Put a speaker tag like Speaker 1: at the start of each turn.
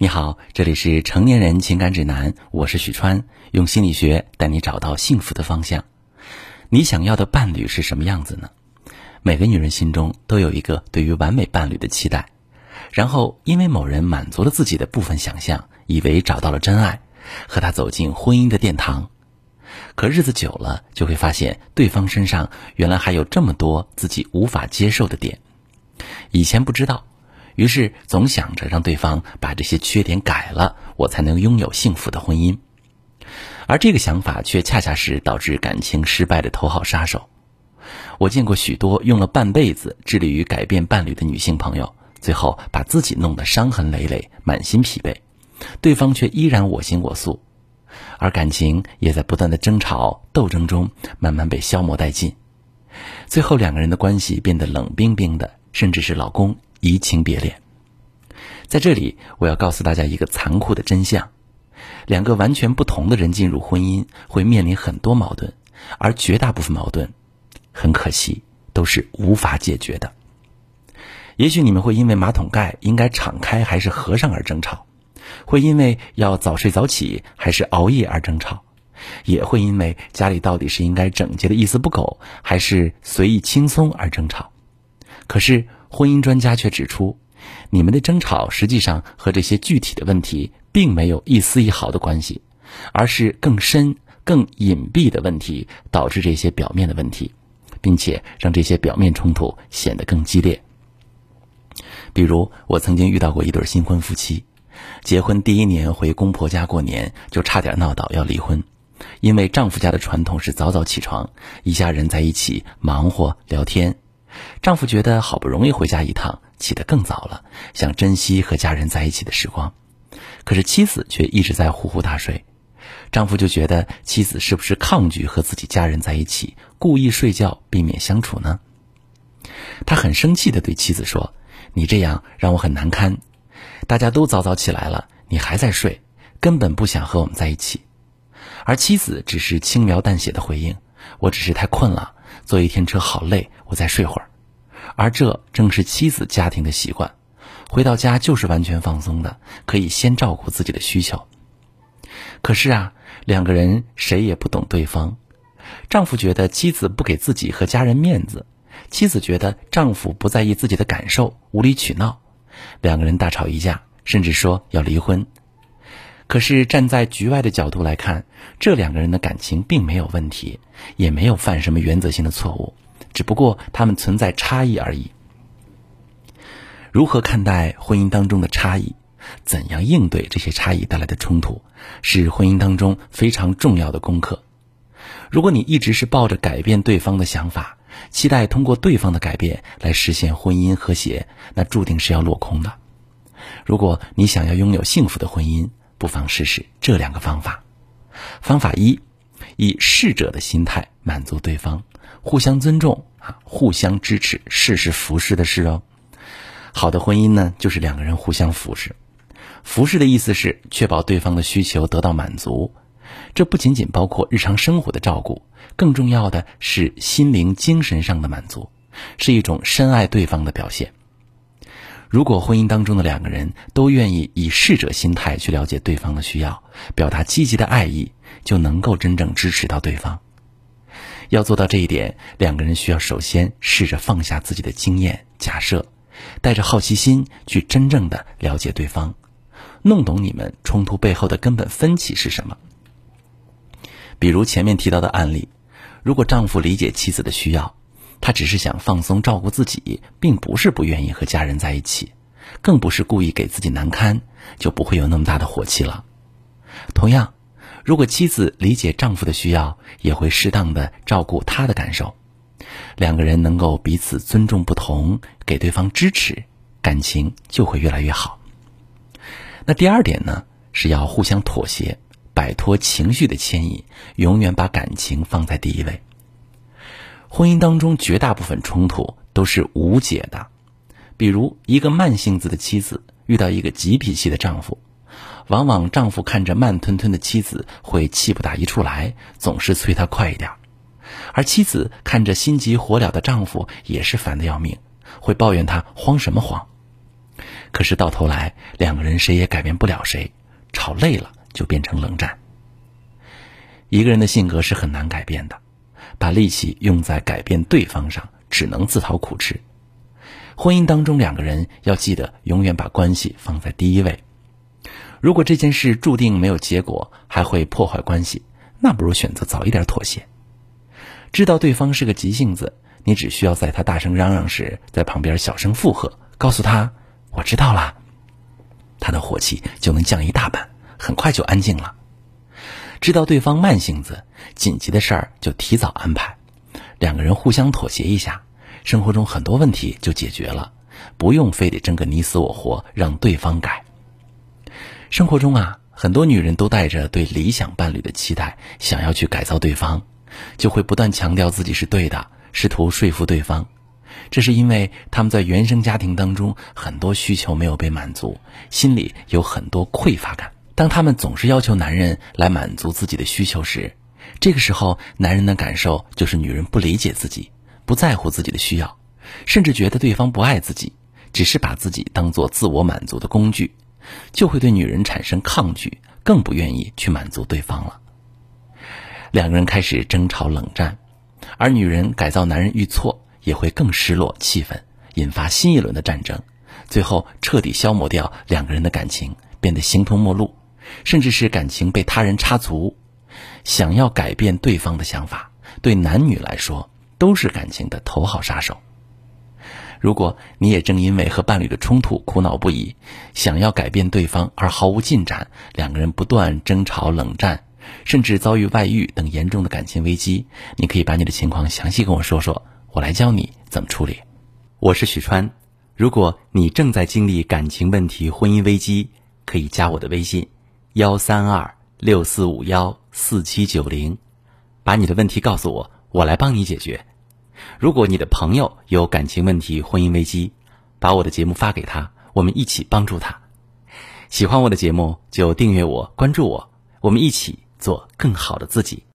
Speaker 1: 你好，这里是成年人情感指南，我是许川，用心理学带你找到幸福的方向。你想要的伴侣是什么样子呢？每个女人心中都有一个对于完美伴侣的期待，然后因为某人满足了自己的部分想象，以为找到了真爱，和他走进婚姻的殿堂。可日子久了，就会发现对方身上原来还有这么多自己无法接受的点，以前不知道。于是总想着让对方把这些缺点改了，我才能拥有幸福的婚姻。而这个想法却恰恰是导致感情失败的头号杀手。我见过许多用了半辈子致力于改变伴侣的女性朋友，最后把自己弄得伤痕累累、满心疲惫，对方却依然我行我素，而感情也在不断的争吵斗争中慢慢被消磨殆尽。最后两个人的关系变得冷冰冰的，甚至是老公。移情别恋，在这里我要告诉大家一个残酷的真相：两个完全不同的人进入婚姻，会面临很多矛盾，而绝大部分矛盾，很可惜都是无法解决的。也许你们会因为马桶盖应该敞开还是合上而争吵，会因为要早睡早起还是熬夜而争吵，也会因为家里到底是应该整洁的一丝不苟，还是随意轻松而争吵。可是。婚姻专家却指出，你们的争吵实际上和这些具体的问题并没有一丝一毫的关系，而是更深、更隐蔽的问题导致这些表面的问题，并且让这些表面冲突显得更激烈。比如，我曾经遇到过一对新婚夫妻，结婚第一年回公婆家过年，就差点闹到要离婚，因为丈夫家的传统是早早起床，一家人在一起忙活聊天。丈夫觉得好不容易回家一趟，起得更早了，想珍惜和家人在一起的时光。可是妻子却一直在呼呼大睡，丈夫就觉得妻子是不是抗拒和自己家人在一起，故意睡觉避免相处呢？他很生气地对妻子说：“你这样让我很难堪，大家都早早起来了，你还在睡，根本不想和我们在一起。”而妻子只是轻描淡写的回应：“我只是太困了。”坐一天车好累，我再睡会儿。而这正是妻子家庭的习惯，回到家就是完全放松的，可以先照顾自己的需求。可是啊，两个人谁也不懂对方。丈夫觉得妻子不给自己和家人面子，妻子觉得丈夫不在意自己的感受，无理取闹。两个人大吵一架，甚至说要离婚。可是站在局外的角度来看，这两个人的感情并没有问题，也没有犯什么原则性的错误，只不过他们存在差异而已。如何看待婚姻当中的差异，怎样应对这些差异带来的冲突，是婚姻当中非常重要的功课。如果你一直是抱着改变对方的想法，期待通过对方的改变来实现婚姻和谐，那注定是要落空的。如果你想要拥有幸福的婚姻，不妨试试这两个方法。方法一，以逝者的心态满足对方，互相尊重啊，互相支持，事事服侍的事哦。好的婚姻呢，就是两个人互相服侍。服侍的意思是确保对方的需求得到满足，这不仅仅包括日常生活的照顾，更重要的是心灵、精神上的满足，是一种深爱对方的表现。如果婚姻当中的两个人都愿意以逝者心态去了解对方的需要，表达积极的爱意，就能够真正支持到对方。要做到这一点，两个人需要首先试着放下自己的经验假设，带着好奇心去真正的了解对方，弄懂你们冲突背后的根本分歧是什么。比如前面提到的案例，如果丈夫理解妻子的需要。他只是想放松照顾自己，并不是不愿意和家人在一起，更不是故意给自己难堪，就不会有那么大的火气了。同样，如果妻子理解丈夫的需要，也会适当的照顾他的感受，两个人能够彼此尊重不同，给对方支持，感情就会越来越好。那第二点呢，是要互相妥协，摆脱情绪的牵引，永远把感情放在第一位。婚姻当中绝大部分冲突都是无解的，比如一个慢性子的妻子遇到一个急脾气的丈夫，往往丈夫看着慢吞吞的妻子会气不打一处来，总是催她快一点；而妻子看着心急火燎的丈夫也是烦得要命，会抱怨他慌什么慌。可是到头来，两个人谁也改变不了谁，吵累了就变成冷战。一个人的性格是很难改变的，把力气用在改变对方上，只能自讨苦吃。婚姻当中，两个人要记得永远把关系放在第一位。如果这件事注定没有结果，还会破坏关系，那不如选择早一点妥协。知道对方是个急性子，你只需要在他大声嚷嚷时，在旁边小声附和，告诉他“我知道了”，他的火气就能降一大半，很快就安静了。知道对方慢性子，紧急的事儿就提早安排，两个人互相妥协一下，生活中很多问题就解决了，不用非得争个你死我活，让对方改。生活中啊，很多女人都带着对理想伴侣的期待，想要去改造对方，就会不断强调自己是对的，试图说服对方。这是因为他们在原生家庭当中很多需求没有被满足，心里有很多匮乏感。当他们总是要求男人来满足自己的需求时，这个时候男人的感受就是女人不理解自己，不在乎自己的需要，甚至觉得对方不爱自己，只是把自己当做自我满足的工具。就会对女人产生抗拒，更不愿意去满足对方了。两个人开始争吵冷战，而女人改造男人遇挫，也会更失落气愤，引发新一轮的战争，最后彻底消磨掉两个人的感情，变得形同陌路，甚至是感情被他人插足。想要改变对方的想法，对男女来说都是感情的头号杀手。如果你也正因为和伴侣的冲突苦恼不已，想要改变对方而毫无进展，两个人不断争吵、冷战，甚至遭遇外遇等严重的感情危机，你可以把你的情况详细跟我说说，我来教你怎么处理。
Speaker 2: 我是许川，如果你正在经历感情问题、婚姻危机，可以加我的微信：幺三二六四五幺四七九零，把你的问题告诉我，我来帮你解决。如果你的朋友有感情问题、婚姻危机，把我的节目发给他，我们一起帮助他。喜欢我的节目就订阅我、关注我，我们一起做更好的自己。